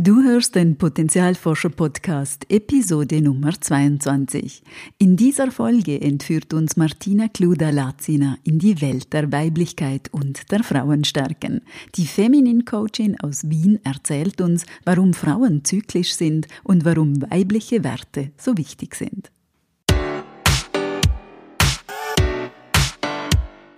Du hörst den Potenzialforscher Podcast, Episode Nummer 22. In dieser Folge entführt uns Martina Kluda-Lazina in die Welt der Weiblichkeit und der Frauenstärken. Die Feminin Coachin aus Wien erzählt uns, warum Frauen zyklisch sind und warum weibliche Werte so wichtig sind.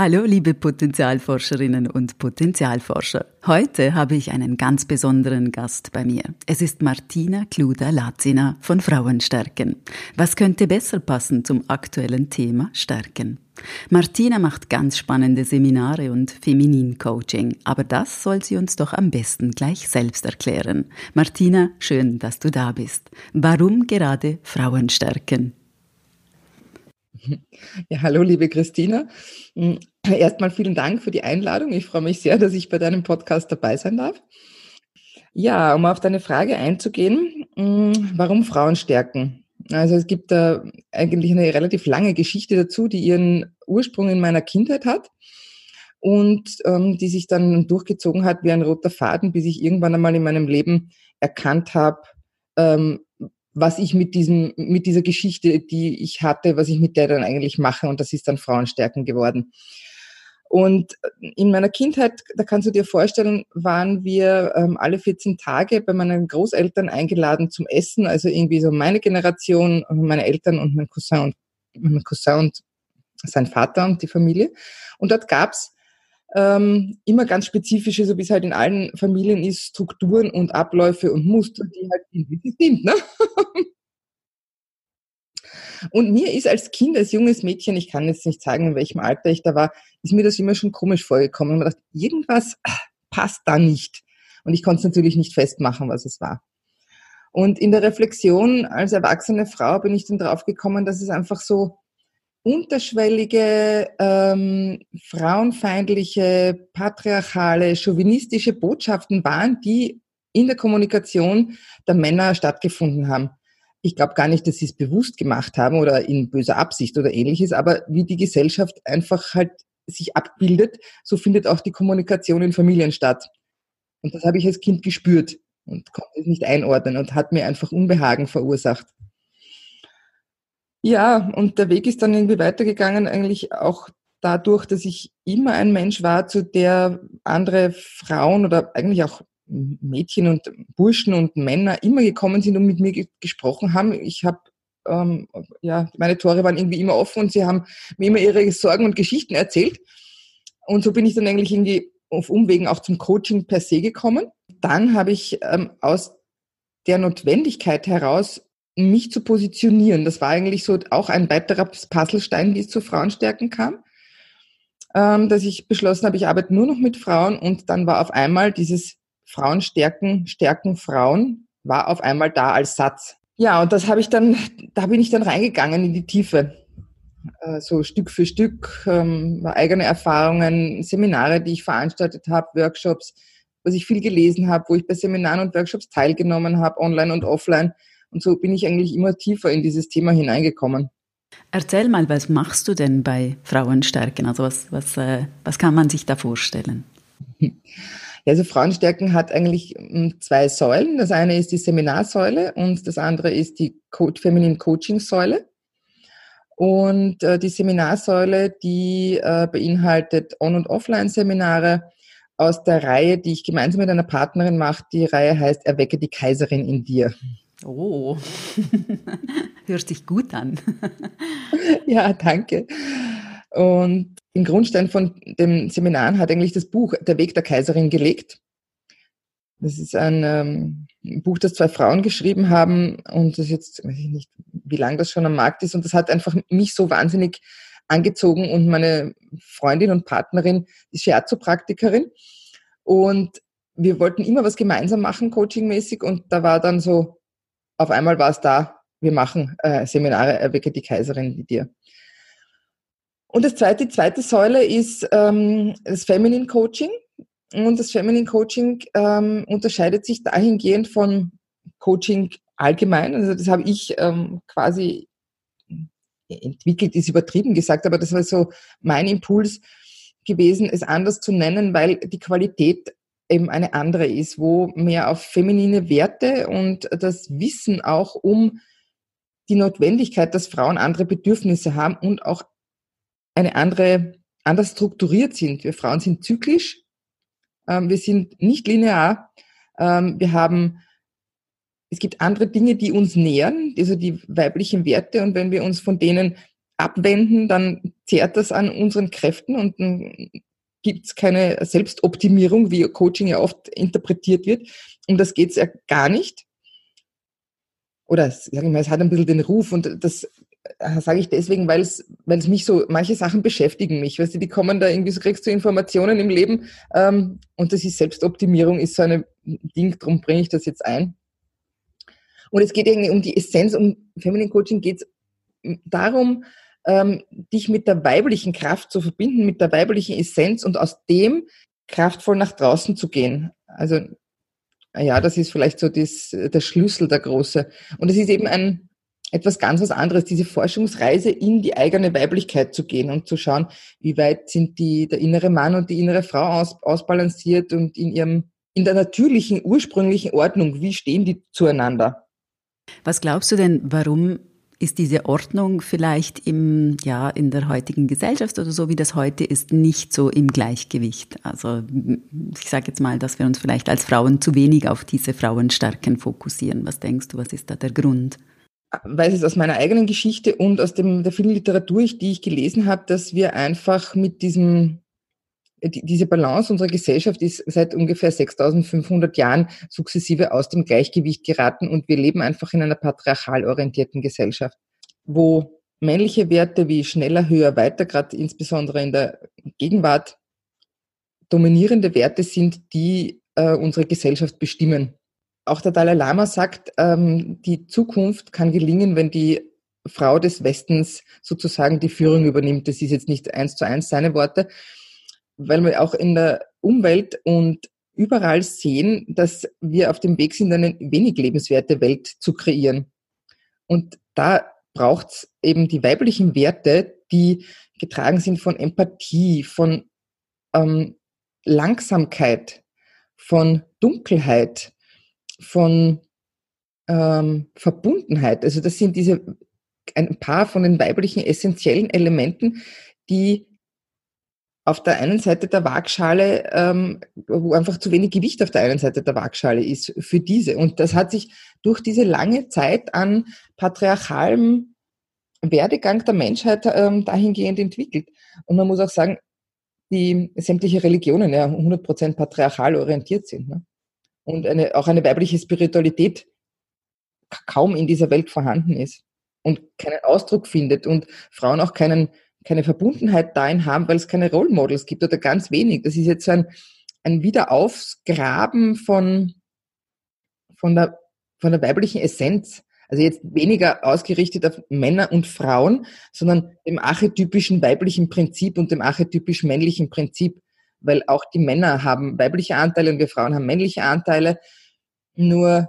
Hallo liebe Potenzialforscherinnen und Potenzialforscher. Heute habe ich einen ganz besonderen Gast bei mir. Es ist Martina Kluda-Lazina von Frauenstärken. Was könnte besser passen zum aktuellen Thema Stärken? Martina macht ganz spannende Seminare und Feminin-Coaching, aber das soll sie uns doch am besten gleich selbst erklären. Martina, schön, dass du da bist. Warum gerade Frauenstärken? Ja, hallo, liebe Christina. Hm, erstmal vielen Dank für die Einladung. Ich freue mich sehr, dass ich bei deinem Podcast dabei sein darf. Ja, um auf deine Frage einzugehen, hm, warum Frauen stärken? Also es gibt da eigentlich eine relativ lange Geschichte dazu, die ihren Ursprung in meiner Kindheit hat und ähm, die sich dann durchgezogen hat wie ein roter Faden, bis ich irgendwann einmal in meinem Leben erkannt habe, ähm, was ich mit diesem, mit dieser Geschichte, die ich hatte, was ich mit der dann eigentlich mache. Und das ist dann Frauenstärken geworden. Und in meiner Kindheit, da kannst du dir vorstellen, waren wir ähm, alle 14 Tage bei meinen Großeltern eingeladen zum Essen. Also irgendwie so meine Generation, meine Eltern und mein Cousin und mein Cousin und sein Vater und die Familie. Und dort gab's ähm, immer ganz spezifische, so wie es halt in allen Familien ist, Strukturen und Abläufe und Muster, die halt wie sie sind. Ne? Und mir ist als Kind, als junges Mädchen, ich kann jetzt nicht sagen, in welchem Alter ich da war, ist mir das immer schon komisch vorgekommen. Und dachte, irgendwas passt da nicht. Und ich konnte es natürlich nicht festmachen, was es war. Und in der Reflexion als erwachsene Frau bin ich dann drauf gekommen, dass es einfach so unterschwellige, ähm, frauenfeindliche, patriarchale, chauvinistische Botschaften waren, die in der Kommunikation der Männer stattgefunden haben. Ich glaube gar nicht, dass sie es bewusst gemacht haben oder in böser Absicht oder ähnliches, aber wie die Gesellschaft einfach halt sich abbildet, so findet auch die Kommunikation in Familien statt. Und das habe ich als Kind gespürt und konnte es nicht einordnen und hat mir einfach Unbehagen verursacht. Ja, und der Weg ist dann irgendwie weitergegangen, eigentlich auch dadurch, dass ich immer ein Mensch war, zu der andere Frauen oder eigentlich auch Mädchen und Burschen und Männer immer gekommen sind und mit mir gesprochen haben. Ich habe ähm, ja, meine Tore waren irgendwie immer offen und sie haben mir immer ihre Sorgen und Geschichten erzählt. Und so bin ich dann eigentlich irgendwie auf Umwegen auch zum Coaching per se gekommen. Dann habe ich ähm, aus der Notwendigkeit heraus mich zu positionieren. Das war eigentlich so auch ein weiterer Puzzlestein, wie es zu Frauenstärken kam, ähm, dass ich beschlossen habe, ich arbeite nur noch mit Frauen und dann war auf einmal dieses Frauen stärken, stärken Frauen, war auf einmal da als Satz. Ja, und das habe ich dann, da bin ich dann reingegangen in die Tiefe. Äh, so Stück für Stück, ähm, eigene Erfahrungen, Seminare, die ich veranstaltet habe, Workshops, was ich viel gelesen habe, wo ich bei Seminaren und Workshops teilgenommen habe, online und offline und so bin ich eigentlich immer tiefer in dieses Thema hineingekommen. Erzähl mal, was machst du denn bei Frauenstärken? Also was, was, äh, was kann man sich da vorstellen? also Frauenstärken hat eigentlich hm, zwei Säulen. Das eine ist die Seminarsäule und das andere ist die Co Feminine Coaching Säule. Und äh, die Seminarsäule, die äh, beinhaltet On- und Offline-Seminare aus der Reihe, die ich gemeinsam mit einer Partnerin mache. Die Reihe heißt Erwecke die Kaiserin in dir. Oh, hört sich gut an. ja, danke. Und den Grundstein von dem Seminar hat eigentlich das Buch Der Weg der Kaiserin gelegt. Das ist ein ähm, Buch, das zwei Frauen geschrieben haben und das jetzt, weiß ich nicht, wie lange das schon am Markt ist. Und das hat einfach mich so wahnsinnig angezogen und meine Freundin und Partnerin ist Shiatsu-Praktikerin. Und wir wollten immer was gemeinsam machen, coachingmäßig. Und da war dann so, auf einmal war es da, wir machen äh, Seminare, erwecke die Kaiserin wie dir. Und das zweite, die zweite Säule ist ähm, das Feminine Coaching. Und das Feminine Coaching ähm, unterscheidet sich dahingehend von Coaching allgemein. Also das habe ich ähm, quasi entwickelt, ist übertrieben gesagt, aber das war so mein Impuls gewesen, es anders zu nennen, weil die Qualität eben eine andere ist, wo mehr auf feminine Werte und das Wissen auch um die Notwendigkeit, dass Frauen andere Bedürfnisse haben und auch eine andere, anders strukturiert sind. Wir Frauen sind zyklisch, ähm, wir sind nicht linear, ähm, wir haben, es gibt andere Dinge, die uns nähern, also die weiblichen Werte und wenn wir uns von denen abwenden, dann zehrt das an unseren Kräften und gibt es keine Selbstoptimierung, wie Coaching ja oft interpretiert wird. Um das geht es ja gar nicht. Oder sag ich mal, es hat ein bisschen den Ruf und das äh, sage ich deswegen, weil es, weil es mich so, manche Sachen beschäftigen mich. Weißt du, die kommen da irgendwie, so kriegst du Informationen im Leben ähm, und das ist Selbstoptimierung, ist so ein Ding, darum bringe ich das jetzt ein. Und es geht irgendwie um die Essenz, um Feminine Coaching geht es darum, ähm, dich mit der weiblichen Kraft zu verbinden, mit der weiblichen Essenz und aus dem kraftvoll nach draußen zu gehen. Also ja, das ist vielleicht so das, der Schlüssel, der große. Und es ist eben ein etwas ganz was anderes, diese Forschungsreise in die eigene Weiblichkeit zu gehen und zu schauen, wie weit sind die, der innere Mann und die innere Frau aus, ausbalanciert und in ihrem, in der natürlichen, ursprünglichen Ordnung, wie stehen die zueinander? Was glaubst du denn, warum ist diese Ordnung vielleicht im, ja, in der heutigen Gesellschaft oder so wie das heute ist, nicht so im Gleichgewicht. Also ich sage jetzt mal, dass wir uns vielleicht als Frauen zu wenig auf diese Frauenstärken fokussieren. Was denkst du, was ist da der Grund? weiß es aus meiner eigenen Geschichte und aus dem, der vielen Literatur, die ich gelesen habe, dass wir einfach mit diesem diese Balance unserer Gesellschaft ist seit ungefähr 6500 Jahren sukzessive aus dem Gleichgewicht geraten und wir leben einfach in einer patriarchal orientierten Gesellschaft, wo männliche Werte wie schneller, höher, weiter, gerade insbesondere in der Gegenwart, dominierende Werte sind, die äh, unsere Gesellschaft bestimmen. Auch der Dalai Lama sagt, ähm, die Zukunft kann gelingen, wenn die Frau des Westens sozusagen die Führung übernimmt. Das ist jetzt nicht eins zu eins seine Worte, weil wir auch in der Umwelt und überall sehen, dass wir auf dem Weg sind, eine wenig lebenswerte Welt zu kreieren. Und da braucht es eben die weiblichen Werte, die getragen sind von Empathie, von ähm, Langsamkeit, von Dunkelheit, von ähm, Verbundenheit. Also das sind diese ein paar von den weiblichen essentiellen Elementen, die auf der einen Seite der Waagschale, ähm, wo einfach zu wenig Gewicht auf der einen Seite der Waagschale ist für diese. Und das hat sich durch diese lange Zeit an patriarchalem Werdegang der Menschheit ähm, dahingehend entwickelt. Und man muss auch sagen, die sämtliche Religionen ja 100% patriarchal orientiert sind. Ne? Und eine, auch eine weibliche Spiritualität kaum in dieser Welt vorhanden ist und keinen Ausdruck findet und Frauen auch keinen keine Verbundenheit dahin haben, weil es keine Role Models gibt oder ganz wenig. Das ist jetzt so ein, ein Wiederaufgraben von, von, der, von der weiblichen Essenz. Also jetzt weniger ausgerichtet auf Männer und Frauen, sondern dem archetypischen weiblichen Prinzip und dem archetypisch männlichen Prinzip, weil auch die Männer haben weibliche Anteile und wir Frauen haben männliche Anteile. Nur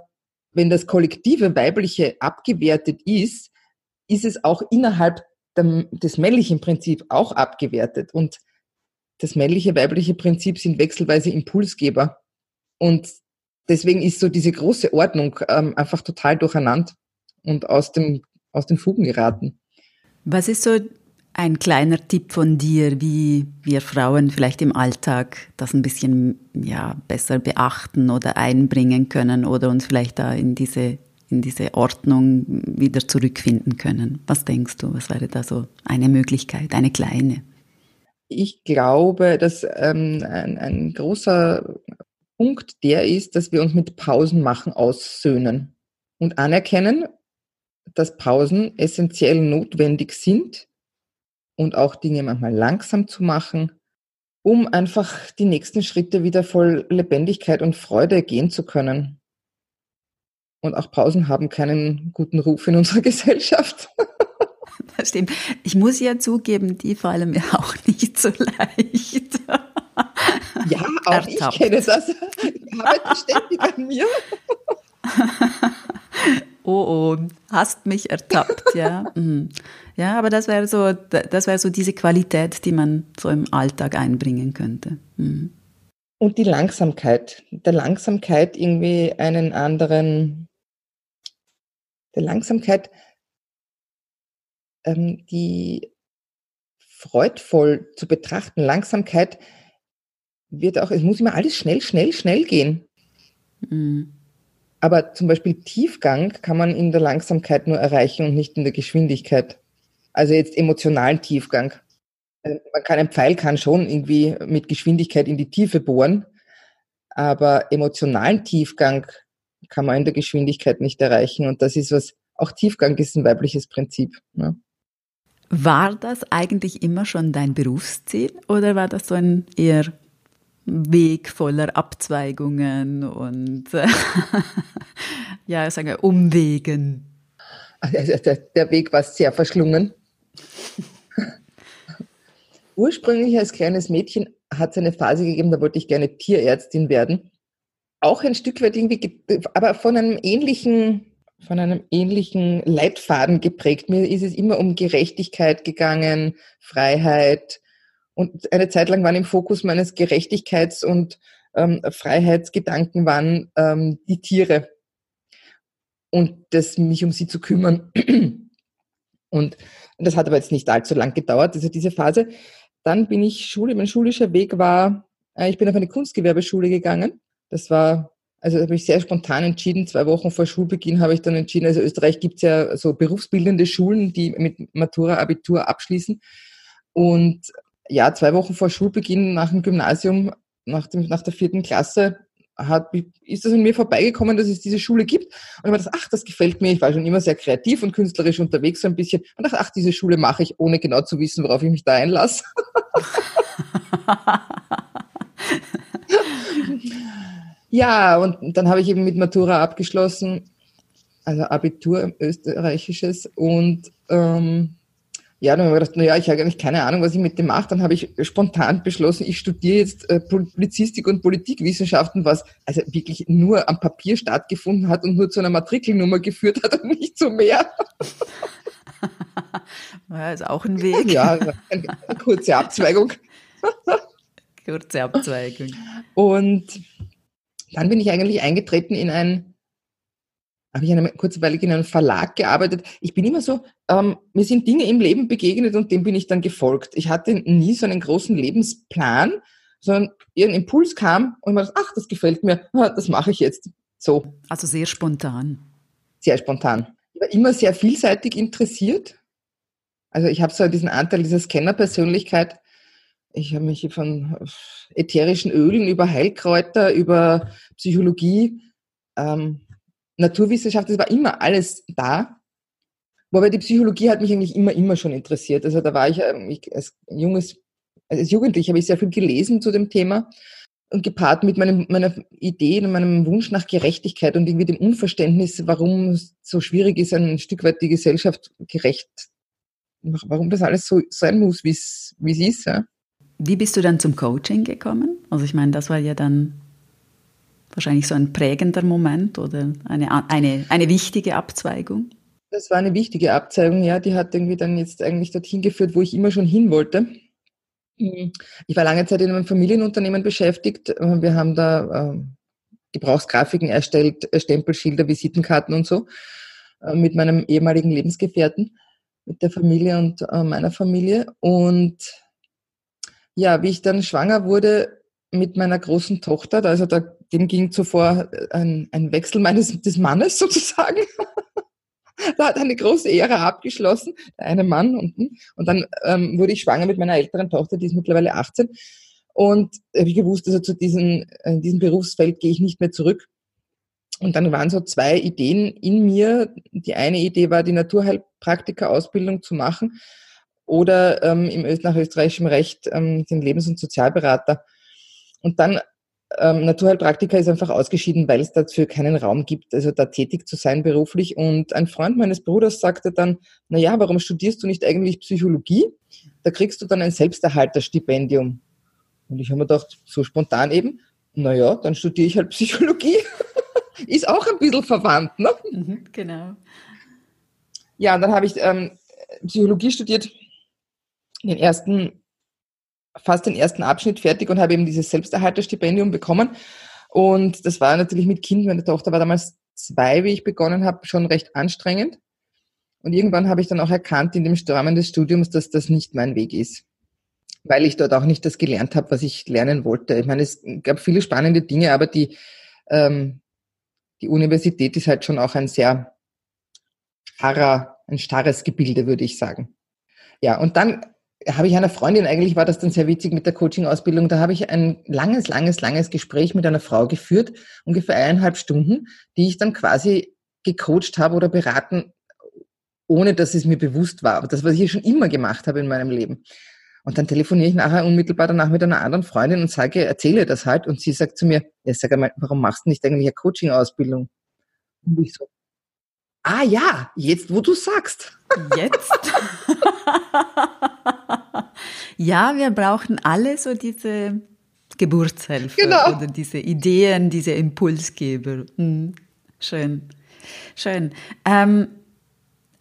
wenn das kollektive Weibliche abgewertet ist, ist es auch innerhalb des männlichen Prinzips auch abgewertet. Und das männliche, weibliche Prinzip sind wechselweise Impulsgeber. Und deswegen ist so diese große Ordnung ähm, einfach total durcheinander und aus, dem, aus den Fugen geraten. Was ist so ein kleiner Tipp von dir, wie wir Frauen vielleicht im Alltag das ein bisschen ja, besser beachten oder einbringen können oder uns vielleicht da in diese in diese Ordnung wieder zurückfinden können. Was denkst du, was wäre da so eine Möglichkeit, eine kleine? Ich glaube, dass ähm, ein, ein großer Punkt der ist, dass wir uns mit Pausen machen aussöhnen und anerkennen, dass Pausen essentiell notwendig sind und auch Dinge manchmal langsam zu machen, um einfach die nächsten Schritte wieder voll Lebendigkeit und Freude gehen zu können. Und auch Pausen haben keinen guten Ruf in unserer Gesellschaft. Das stimmt. Ich muss ja zugeben, die fallen mir auch nicht so leicht. Ja, auch Ertappt. ich kenne das. Ich arbeite ständig an mir. oh, oh, hast mich ertappt, ja. Mhm. Ja, aber das wäre so, das wäre so diese Qualität, die man so im Alltag einbringen könnte. Mhm. Und die Langsamkeit, der Langsamkeit irgendwie einen anderen, der Langsamkeit, ähm, die freudvoll zu betrachten. Langsamkeit wird auch, es muss immer alles schnell, schnell, schnell gehen. Mhm. Aber zum Beispiel Tiefgang kann man in der Langsamkeit nur erreichen und nicht in der Geschwindigkeit. Also jetzt emotionalen Tiefgang. Also man kann, ein Pfeil kann schon irgendwie mit Geschwindigkeit in die Tiefe bohren, aber emotionalen Tiefgang kann man in der Geschwindigkeit nicht erreichen. Und das ist was, auch Tiefgang ist ein weibliches Prinzip. Ne? War das eigentlich immer schon dein Berufsziel oder war das so ein eher Weg voller Abzweigungen und ja, sagen wir Umwegen? Also der, der Weg war sehr verschlungen. Ursprünglich als kleines Mädchen hat es eine Phase gegeben, da wollte ich gerne Tierärztin werden. Auch ein Stück weit irgendwie, aber von einem ähnlichen, von einem ähnlichen Leitfaden geprägt. Mir ist es immer um Gerechtigkeit gegangen, Freiheit. Und eine Zeit lang waren im Fokus meines Gerechtigkeits- und ähm, Freiheitsgedanken waren ähm, die Tiere und das, mich um sie zu kümmern. Und das hat aber jetzt nicht allzu lang gedauert, also diese Phase. Dann bin ich Schule, mein schulischer Weg war, äh, ich bin auf eine Kunstgewerbeschule gegangen. Das war, also habe ich sehr spontan entschieden. Zwei Wochen vor Schulbeginn habe ich dann entschieden, also Österreich gibt es ja so berufsbildende Schulen, die mit Matura, Abitur abschließen. Und ja, zwei Wochen vor Schulbeginn nach dem Gymnasium, nach, dem, nach der vierten Klasse, hat, ist das an mir vorbeigekommen, dass es diese Schule gibt. Und ich war das, ach, das gefällt mir. Ich war schon immer sehr kreativ und künstlerisch unterwegs so ein bisschen. Und dachte, ach, diese Schule mache ich, ohne genau zu wissen, worauf ich mich da einlasse. ja, und dann habe ich eben mit Matura abgeschlossen, also Abitur österreichisches und ähm, ja, dann habe ich gedacht, naja, ich habe eigentlich keine Ahnung, was ich mit dem mache. Dann habe ich spontan beschlossen, ich studiere jetzt äh, Publizistik und Politikwissenschaften, was also wirklich nur am Papier stattgefunden hat und nur zu einer Matrikelnummer geführt hat und nicht zu mehr. Ja, ist auch ein Weg. Ja, eine kurze Abzweigung. Kurze Abzweigung. Und dann bin ich eigentlich eingetreten in ein habe ich eine kurzweilig in einem Verlag gearbeitet. Ich bin immer so, ähm, mir sind Dinge im Leben begegnet und dem bin ich dann gefolgt. Ich hatte nie so einen großen Lebensplan, sondern ein Impuls kam und man dachte, ach, das gefällt mir, das mache ich jetzt. So. Also sehr spontan. Sehr spontan. Ich war immer sehr vielseitig interessiert. Also ich habe so diesen Anteil dieser Scanner-Persönlichkeit. Ich habe mich von ätherischen Ölen über Heilkräuter, über Psychologie, ähm, Naturwissenschaft, das war immer alles da. Wobei die Psychologie hat mich eigentlich immer, immer schon interessiert. Also da war ich, ähm, ich als junges, als Jugendlicher habe ich sehr viel gelesen zu dem Thema und gepaart mit meinem, meiner Idee und meinem Wunsch nach Gerechtigkeit und irgendwie dem Unverständnis, warum es so schwierig ist, ein Stück weit die Gesellschaft gerecht, warum das alles so sein muss, wie es, wie es ist. Ja. Wie bist du dann zum Coaching gekommen? Also ich meine, das war ja dann wahrscheinlich so ein prägender Moment oder eine, eine, eine wichtige Abzweigung? Das war eine wichtige Abzweigung, ja. Die hat irgendwie dann jetzt eigentlich dorthin geführt, wo ich immer schon hin wollte. Mhm. Ich war lange Zeit in einem Familienunternehmen beschäftigt. Wir haben da äh, Gebrauchsgrafiken erstellt, äh, Stempelschilder, Visitenkarten und so äh, mit meinem ehemaligen Lebensgefährten, mit der Familie und äh, meiner Familie. Und ja, wie ich dann schwanger wurde, mit meiner großen Tochter, also da, dem ging zuvor ein, ein Wechsel meines des Mannes sozusagen. da hat eine große Ära abgeschlossen, der eine Mann unten. Und dann ähm, wurde ich schwanger mit meiner älteren Tochter, die ist mittlerweile 18. Und habe ich gewusst, also zu diesem, äh, diesem Berufsfeld gehe ich nicht mehr zurück. Und dann waren so zwei Ideen in mir. Die eine Idee war, die Naturheilpraktika-Ausbildung zu machen oder ähm, im, nach österreichischem Recht ähm, den Lebens- und Sozialberater und dann ähm, Naturheilpraktiker ist einfach ausgeschieden, weil es dafür keinen Raum gibt, also da tätig zu sein beruflich. Und ein Freund meines Bruders sagte dann, na ja, warum studierst du nicht eigentlich Psychologie? Da kriegst du dann ein Selbsterhalterstipendium. Und ich habe mir gedacht, so spontan eben, na ja, dann studiere ich halt Psychologie. Ist auch ein bisschen verwandt, ne? Mhm, genau. Ja, und dann habe ich ähm, Psychologie studiert, den ersten, fast den ersten Abschnitt fertig und habe eben dieses Selbsterhalterstipendium bekommen. Und das war natürlich mit Kind, meine Tochter war damals zwei, wie ich begonnen habe, schon recht anstrengend. Und irgendwann habe ich dann auch erkannt in dem Rahmen des Studiums, dass das nicht mein Weg ist. Weil ich dort auch nicht das gelernt habe, was ich lernen wollte. Ich meine, es gab viele spannende Dinge, aber die, ähm, die Universität ist halt schon auch ein sehr starrer, ein starres Gebilde, würde ich sagen. Ja, und dann habe ich einer Freundin, eigentlich war das dann sehr witzig mit der Coaching-Ausbildung, da habe ich ein langes, langes, langes Gespräch mit einer Frau geführt, ungefähr eineinhalb Stunden, die ich dann quasi gecoacht habe oder beraten, ohne dass es mir bewusst war. Aber das, was ich schon immer gemacht habe in meinem Leben. Und dann telefoniere ich nachher unmittelbar danach mit einer anderen Freundin und sage, erzähle das halt. Und sie sagt zu mir, ja, sag einmal, warum machst du nicht eigentlich eine Coaching-Ausbildung? Und ich so, ah ja, jetzt wo du sagst. Jetzt? ja, wir brauchen alle so diese Geburtshelfer genau. oder diese Ideen, diese Impulsgeber. Hm. Schön, schön. Ähm,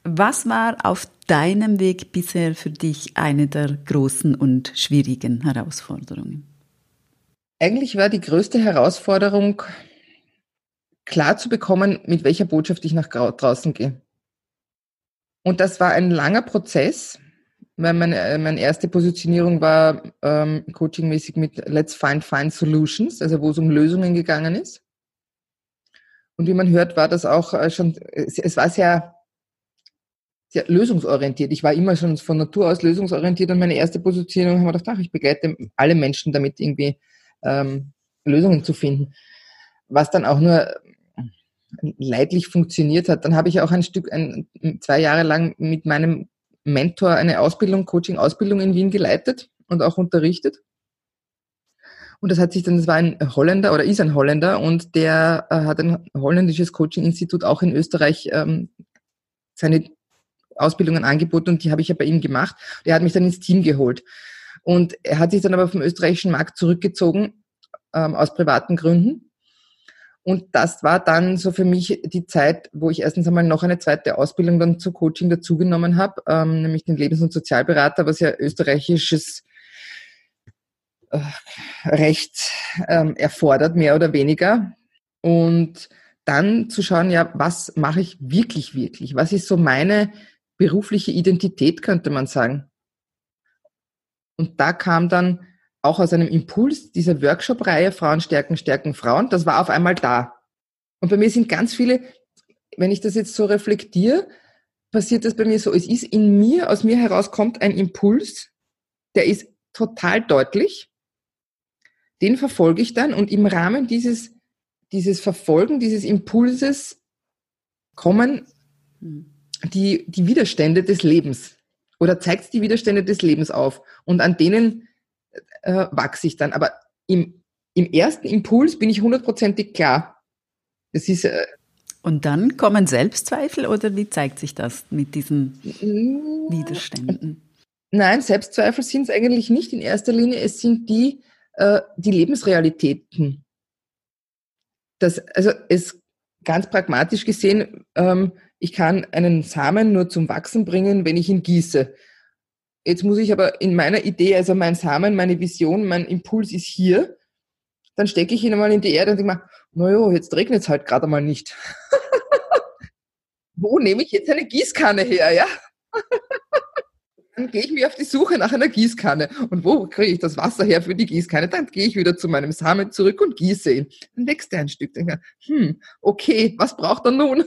was war auf deinem Weg bisher für dich eine der großen und schwierigen Herausforderungen? Eigentlich war die größte Herausforderung, klar zu bekommen, mit welcher Botschaft ich nach draußen gehe. Und das war ein langer Prozess, meine, äh, meine erste Positionierung war ähm, coachingmäßig mit Let's Find Find Solutions, also wo es um Lösungen gegangen ist. Und wie man hört, war das auch äh, schon, es war sehr, sehr lösungsorientiert. Ich war immer schon von Natur aus lösungsorientiert und meine erste Positionierung haben wir gedacht, ach, ich begleite alle Menschen damit irgendwie ähm, Lösungen zu finden. Was dann auch nur leidlich funktioniert hat. Dann habe ich auch ein Stück, ein, zwei Jahre lang mit meinem Mentor eine Ausbildung, Coaching-Ausbildung in Wien geleitet und auch unterrichtet. Und das hat sich dann, das war ein Holländer oder ist ein Holländer und der äh, hat ein holländisches Coaching-Institut auch in Österreich ähm, seine Ausbildungen angeboten und die habe ich ja bei ihm gemacht. Der hat mich dann ins Team geholt. Und er hat sich dann aber vom österreichischen Markt zurückgezogen, ähm, aus privaten Gründen. Und das war dann so für mich die Zeit, wo ich erstens einmal noch eine zweite Ausbildung dann zu Coaching dazugenommen habe, ähm, nämlich den Lebens- und Sozialberater, was ja österreichisches äh, Recht ähm, erfordert, mehr oder weniger. Und dann zu schauen, ja, was mache ich wirklich, wirklich? Was ist so meine berufliche Identität, könnte man sagen? Und da kam dann auch aus einem Impuls dieser Workshop-Reihe Frauen stärken, stärken Frauen, das war auf einmal da. Und bei mir sind ganz viele, wenn ich das jetzt so reflektiere, passiert das bei mir so, es ist in mir, aus mir heraus kommt ein Impuls, der ist total deutlich, den verfolge ich dann und im Rahmen dieses, dieses Verfolgen, dieses Impulses kommen hm. die, die Widerstände des Lebens oder zeigt die Widerstände des Lebens auf und an denen äh, wachse ich dann. Aber im, im ersten Impuls bin ich hundertprozentig klar. Das ist. Äh, und dann kommen Selbstzweifel oder wie zeigt sich das mit diesen Widerständen? Nein, Selbstzweifel sind es eigentlich nicht in erster Linie. Es sind die, äh, die Lebensrealitäten. Das, also es ganz pragmatisch gesehen, ähm, ich kann einen Samen nur zum Wachsen bringen, wenn ich ihn gieße. Jetzt muss ich aber in meiner Idee, also mein Samen, meine Vision, mein Impuls ist hier. Dann stecke ich ihn einmal in die Erde und denke mir, naja, jetzt regnet es halt gerade mal nicht. Wo nehme ich jetzt eine Gießkanne her, ja? dann gehe ich mir auf die Suche nach einer Gießkanne. Und wo kriege ich das Wasser her für die Gießkanne? Dann gehe ich wieder zu meinem Samen zurück und gieße ihn. Dann wächst er ein Stück. Dann hm, okay, was braucht er nun?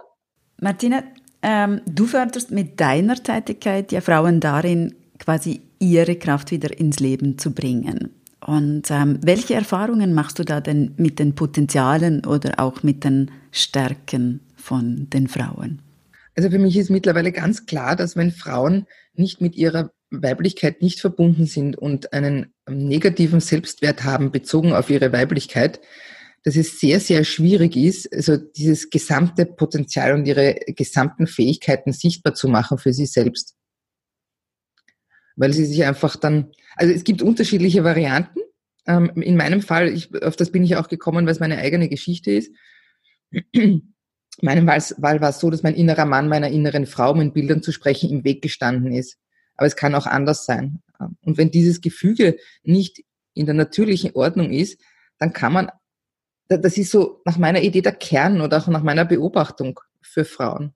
Martina, ähm, du förderst mit deiner Tätigkeit ja Frauen darin, quasi ihre Kraft wieder ins Leben zu bringen. Und ähm, welche Erfahrungen machst du da denn mit den Potenzialen oder auch mit den Stärken von den Frauen? Also für mich ist mittlerweile ganz klar, dass wenn Frauen nicht mit ihrer Weiblichkeit nicht verbunden sind und einen negativen Selbstwert haben bezogen auf ihre Weiblichkeit, dass es sehr, sehr schwierig ist, also dieses gesamte Potenzial und ihre gesamten Fähigkeiten sichtbar zu machen für sie selbst. Weil sie sich einfach dann, also es gibt unterschiedliche Varianten. Ähm, in meinem Fall, ich, auf das bin ich auch gekommen, weil es meine eigene Geschichte ist. in meinem Fall war es so, dass mein innerer Mann meiner inneren Frau, um in Bildern zu sprechen, im Weg gestanden ist. Aber es kann auch anders sein. Und wenn dieses Gefüge nicht in der natürlichen Ordnung ist, dann kann man, das ist so nach meiner Idee der Kern oder auch nach meiner Beobachtung für Frauen,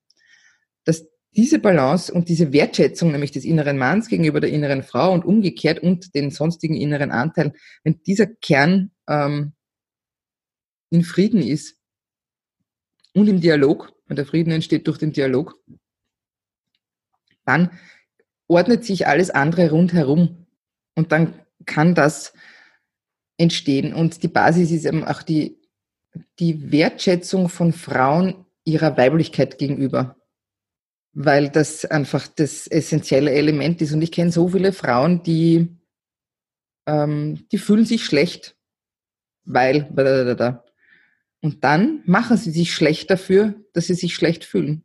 dass diese Balance und diese Wertschätzung, nämlich des inneren Manns gegenüber der inneren Frau und umgekehrt und den sonstigen inneren Anteilen, wenn dieser Kern ähm, in Frieden ist und im Dialog, und der Frieden entsteht durch den Dialog, dann ordnet sich alles andere rundherum und dann kann das entstehen. Und die Basis ist eben auch die, die Wertschätzung von Frauen ihrer Weiblichkeit gegenüber weil das einfach das essentielle Element ist. Und ich kenne so viele Frauen, die, ähm, die fühlen sich schlecht, weil, und dann machen sie sich schlecht dafür, dass sie sich schlecht fühlen.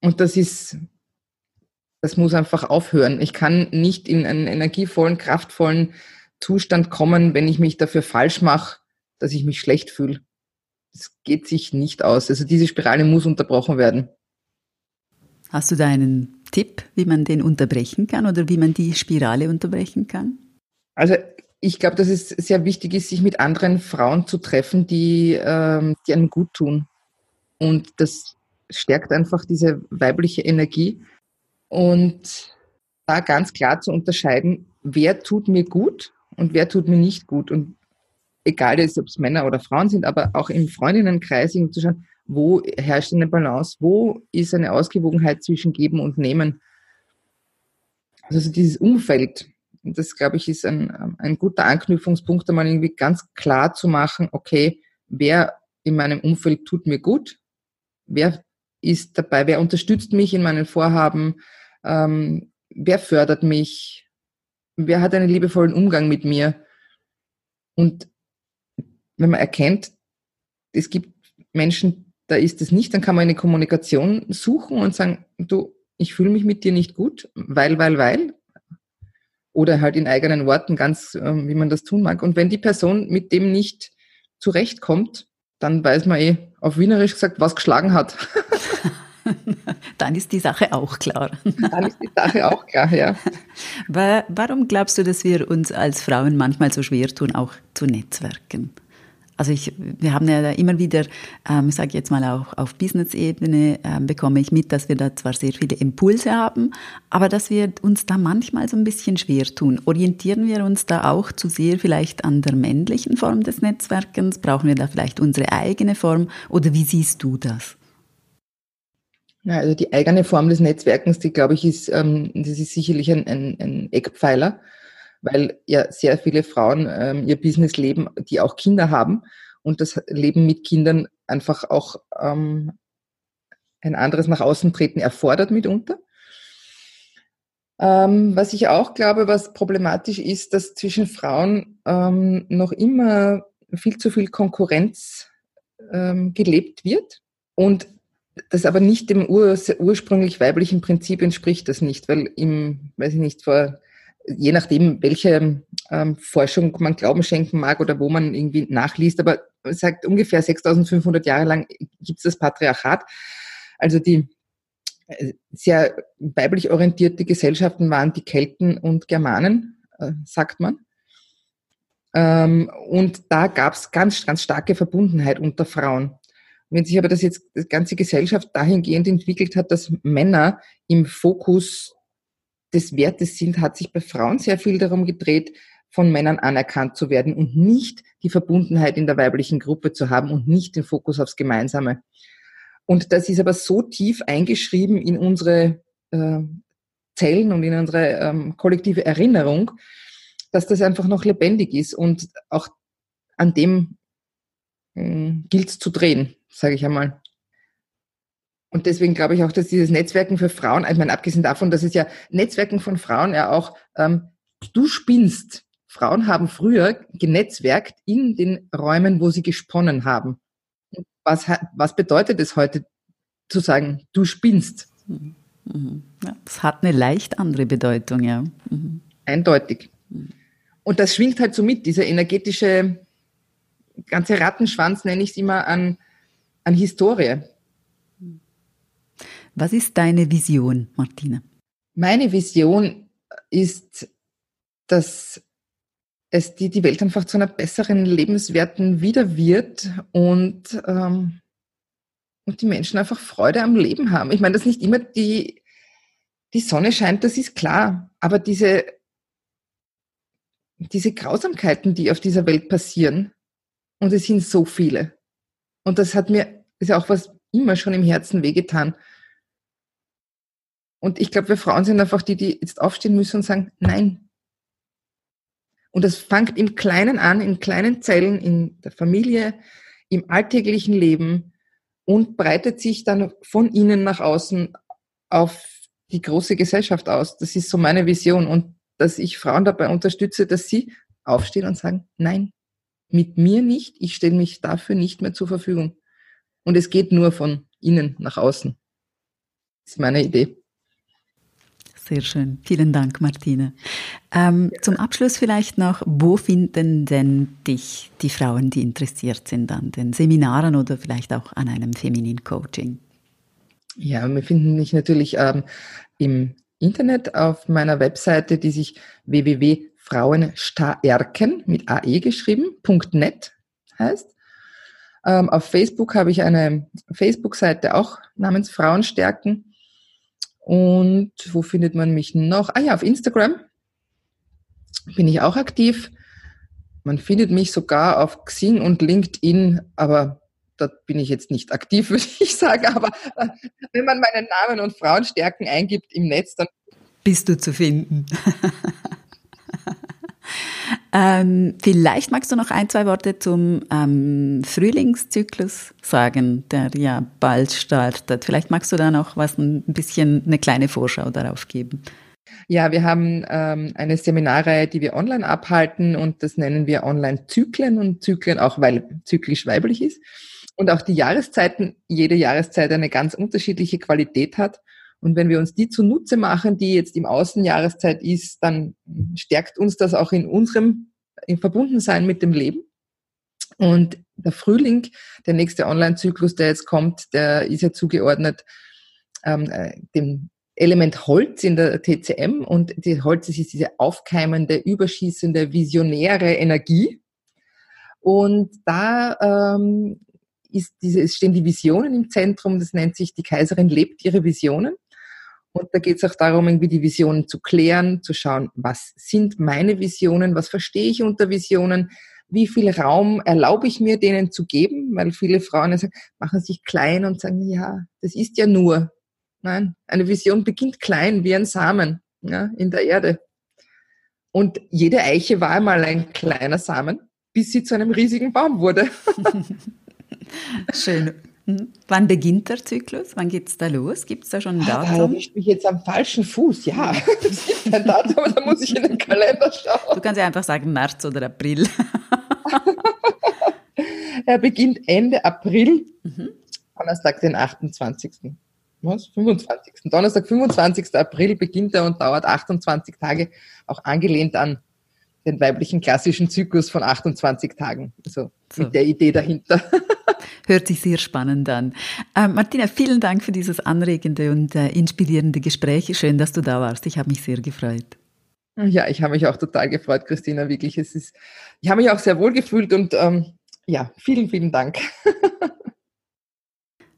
Und das ist, das muss einfach aufhören. Ich kann nicht in einen energievollen, kraftvollen Zustand kommen, wenn ich mich dafür falsch mache, dass ich mich schlecht fühle. Das geht sich nicht aus. Also diese Spirale muss unterbrochen werden. Hast du da einen Tipp, wie man den unterbrechen kann oder wie man die Spirale unterbrechen kann? Also ich glaube, dass es sehr wichtig ist, sich mit anderen Frauen zu treffen, die, ähm, die einem gut tun. Und das stärkt einfach diese weibliche Energie. Und da ganz klar zu unterscheiden, wer tut mir gut und wer tut mir nicht gut. Und egal ob es Männer oder Frauen sind, aber auch im Freundinnenkreis zu schauen, wo herrscht eine Balance? Wo ist eine Ausgewogenheit zwischen Geben und Nehmen? Also dieses Umfeld, das glaube ich ist ein, ein guter Anknüpfungspunkt, einmal irgendwie ganz klar zu machen, okay, wer in meinem Umfeld tut mir gut? Wer ist dabei? Wer unterstützt mich in meinen Vorhaben? Ähm, wer fördert mich? Wer hat einen liebevollen Umgang mit mir? Und wenn man erkennt, es gibt Menschen, da ist es nicht, dann kann man eine Kommunikation suchen und sagen, du, ich fühle mich mit dir nicht gut, weil, weil, weil. Oder halt in eigenen Worten ganz, ähm, wie man das tun mag. Und wenn die Person mit dem nicht zurechtkommt, dann weiß man eh, auf Wienerisch gesagt, was geschlagen hat. Dann ist die Sache auch klar. Dann ist die Sache auch klar, ja. Warum glaubst du, dass wir uns als Frauen manchmal so schwer tun, auch zu netzwerken? Also ich, wir haben ja immer wieder, ähm, ich sage jetzt mal auch auf Business-Ebene, ähm, bekomme ich mit, dass wir da zwar sehr viele Impulse haben, aber dass wir uns da manchmal so ein bisschen schwer tun. Orientieren wir uns da auch zu sehr vielleicht an der männlichen Form des Netzwerkens? Brauchen wir da vielleicht unsere eigene Form? Oder wie siehst du das? Ja, also die eigene Form des Netzwerkens, die glaube ich ist, ähm, das ist sicherlich ein, ein, ein Eckpfeiler weil ja sehr viele Frauen ähm, ihr Business leben, die auch Kinder haben und das Leben mit Kindern einfach auch ähm, ein anderes nach außen treten erfordert mitunter. Ähm, was ich auch glaube, was problematisch ist, dass zwischen Frauen ähm, noch immer viel zu viel Konkurrenz ähm, gelebt wird und das aber nicht dem ur ursprünglich weiblichen Prinzip entspricht das nicht, weil im, weiß ich nicht, vor je nachdem, welche ähm, Forschung man Glauben schenken mag oder wo man irgendwie nachliest, aber es sagt ungefähr 6500 Jahre lang gibt es das Patriarchat. Also die äh, sehr weiblich orientierte Gesellschaften waren die Kelten und Germanen, äh, sagt man. Ähm, und da gab es ganz, ganz starke Verbundenheit unter Frauen. Wenn sich aber das jetzt die ganze Gesellschaft dahingehend entwickelt hat, dass Männer im Fokus des Wertes sind, hat sich bei Frauen sehr viel darum gedreht, von Männern anerkannt zu werden und nicht die Verbundenheit in der weiblichen Gruppe zu haben und nicht den Fokus aufs Gemeinsame. Und das ist aber so tief eingeschrieben in unsere äh, Zellen und in unsere ähm, kollektive Erinnerung, dass das einfach noch lebendig ist und auch an dem äh, gilt es zu drehen, sage ich einmal. Und deswegen glaube ich auch, dass dieses Netzwerken für Frauen, ich meine, abgesehen davon, dass es ja Netzwerken von Frauen ja auch, ähm, du spinnst. Frauen haben früher genetzwerkt in den Räumen, wo sie gesponnen haben. Was, was bedeutet es heute zu sagen, du spinnst? Mhm. Ja, es hat eine leicht andere Bedeutung, ja. Mhm. Eindeutig. Mhm. Und das schwingt halt so mit, dieser energetische ganze Rattenschwanz, nenne ich es immer, an an Historie. Was ist deine Vision, Martina? Meine Vision ist, dass es die, die Welt einfach zu einer besseren, lebenswerten wieder wird und, ähm, und die Menschen einfach Freude am Leben haben. Ich meine, dass nicht immer die, die Sonne scheint, das ist klar, aber diese, diese Grausamkeiten, die auf dieser Welt passieren, und es sind so viele. Und das hat mir, ist ja auch was immer schon im Herzen wehgetan. Und ich glaube, wir Frauen sind einfach die, die jetzt aufstehen müssen und sagen, nein. Und das fängt im Kleinen an, in kleinen Zellen, in der Familie, im alltäglichen Leben und breitet sich dann von innen nach außen auf die große Gesellschaft aus. Das ist so meine Vision und dass ich Frauen dabei unterstütze, dass sie aufstehen und sagen, nein, mit mir nicht, ich stelle mich dafür nicht mehr zur Verfügung. Und es geht nur von innen nach außen. Das ist meine Idee. Sehr schön. Vielen Dank, Martine. Ähm. Zum Abschluss vielleicht noch, wo finden denn dich die Frauen, die interessiert sind an den Seminaren oder vielleicht auch an einem Feminin Coaching? Ja, wir finden mich natürlich ähm, im Internet auf meiner Webseite, die sich www.frauenstarken mit AE geschrieben, .net heißt. Ähm, auf Facebook habe ich eine Facebook-Seite auch namens Frauenstärken. Und wo findet man mich noch? Ah ja, auf Instagram bin ich auch aktiv. Man findet mich sogar auf Xing und LinkedIn, aber da bin ich jetzt nicht aktiv, würde ich sagen. Aber äh, wenn man meinen Namen und Frauenstärken eingibt im Netz, dann bist du zu finden. Ähm, vielleicht magst du noch ein, zwei Worte zum ähm, Frühlingszyklus sagen, der ja bald startet. Vielleicht magst du da noch was, ein bisschen eine kleine Vorschau darauf geben. Ja, wir haben ähm, eine Seminarreihe, die wir online abhalten und das nennen wir Online-Zyklen und Zyklen auch, weil zyklisch weiblich ist. Und auch die Jahreszeiten, jede Jahreszeit eine ganz unterschiedliche Qualität hat. Und wenn wir uns die zunutze machen, die jetzt im Außenjahreszeit ist, dann stärkt uns das auch in unserem im Verbundensein mit dem Leben. Und der Frühling, der nächste Online-Zyklus, der jetzt kommt, der ist ja zugeordnet ähm, äh, dem Element Holz in der TCM und die Holz ist diese aufkeimende, überschießende, visionäre Energie. Und da ähm, ist diese, es stehen die Visionen im Zentrum, das nennt sich, die Kaiserin lebt ihre Visionen. Und da geht es auch darum, irgendwie die Visionen zu klären, zu schauen, was sind meine Visionen, was verstehe ich unter Visionen, wie viel Raum erlaube ich mir denen zu geben, weil viele Frauen sagen, machen sich klein und sagen, ja, das ist ja nur. Nein, eine Vision beginnt klein wie ein Samen ja, in der Erde. Und jede Eiche war einmal ein kleiner Samen, bis sie zu einem riesigen Baum wurde. Schön. Hm? Wann beginnt der Zyklus? Wann geht es da los? Gibt es da schon ein Datum? Da erwischt mich jetzt am falschen Fuß. Ja, es gibt kein Datum, aber da muss ich in den Kalender schauen. Du kannst ja einfach sagen März oder April. er beginnt Ende April, mhm. Donnerstag, den 28. Was? 25. Donnerstag, 25. April beginnt er und dauert 28 Tage, auch angelehnt an den weiblichen klassischen Zyklus von 28 Tagen. Also so. mit der Idee dahinter. Hört sich sehr spannend an. Äh, Martina, vielen Dank für dieses anregende und äh, inspirierende Gespräch. Schön, dass du da warst. Ich habe mich sehr gefreut. Ja, ich habe mich auch total gefreut, Christina. Wirklich, es ist, ich habe mich auch sehr wohl gefühlt und ähm, ja, vielen, vielen Dank.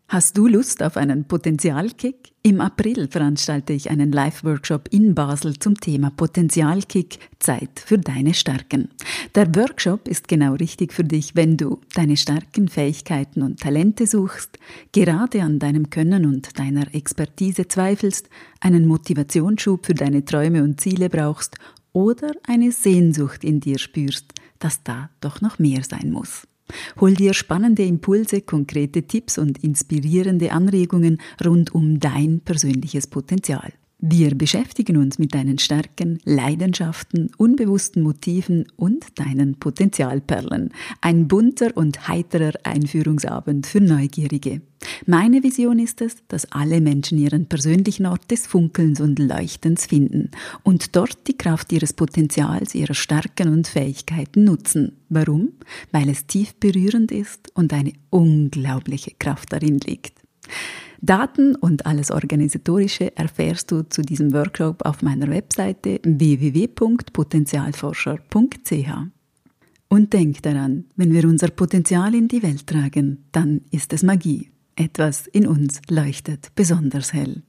Hast du Lust auf einen Potenzialkick? Im April veranstalte ich einen Live-Workshop in Basel zum Thema Potenzialkick Zeit für deine Stärken. Der Workshop ist genau richtig für dich, wenn du deine Stärken, Fähigkeiten und Talente suchst, gerade an deinem Können und deiner Expertise zweifelst, einen Motivationsschub für deine Träume und Ziele brauchst oder eine Sehnsucht in dir spürst, dass da doch noch mehr sein muss. Hol dir spannende Impulse, konkrete Tipps und inspirierende Anregungen rund um dein persönliches Potenzial. Wir beschäftigen uns mit deinen Stärken, Leidenschaften, unbewussten Motiven und deinen Potenzialperlen. Ein bunter und heiterer Einführungsabend für Neugierige. Meine Vision ist es, dass alle Menschen ihren persönlichen Ort des Funkelns und Leuchtens finden und dort die Kraft ihres Potenzials, ihrer Stärken und Fähigkeiten nutzen. Warum? Weil es tief berührend ist und eine unglaubliche Kraft darin liegt. Daten und alles Organisatorische erfährst du zu diesem Workshop auf meiner Webseite www.potenzialforscher.ch. Und denk daran, wenn wir unser Potenzial in die Welt tragen, dann ist es Magie. Etwas in uns leuchtet besonders hell.